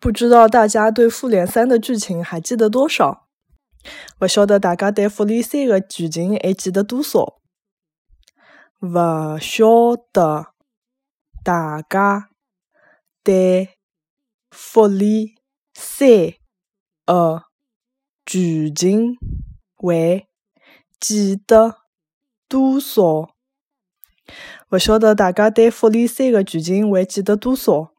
不知道大家对复联三的剧情还记得多少？勿晓得大家对复联三的剧情还记得多少？勿晓得大家对复联三的剧情还记得多少？勿晓得大家对复联三的剧情还记得多少？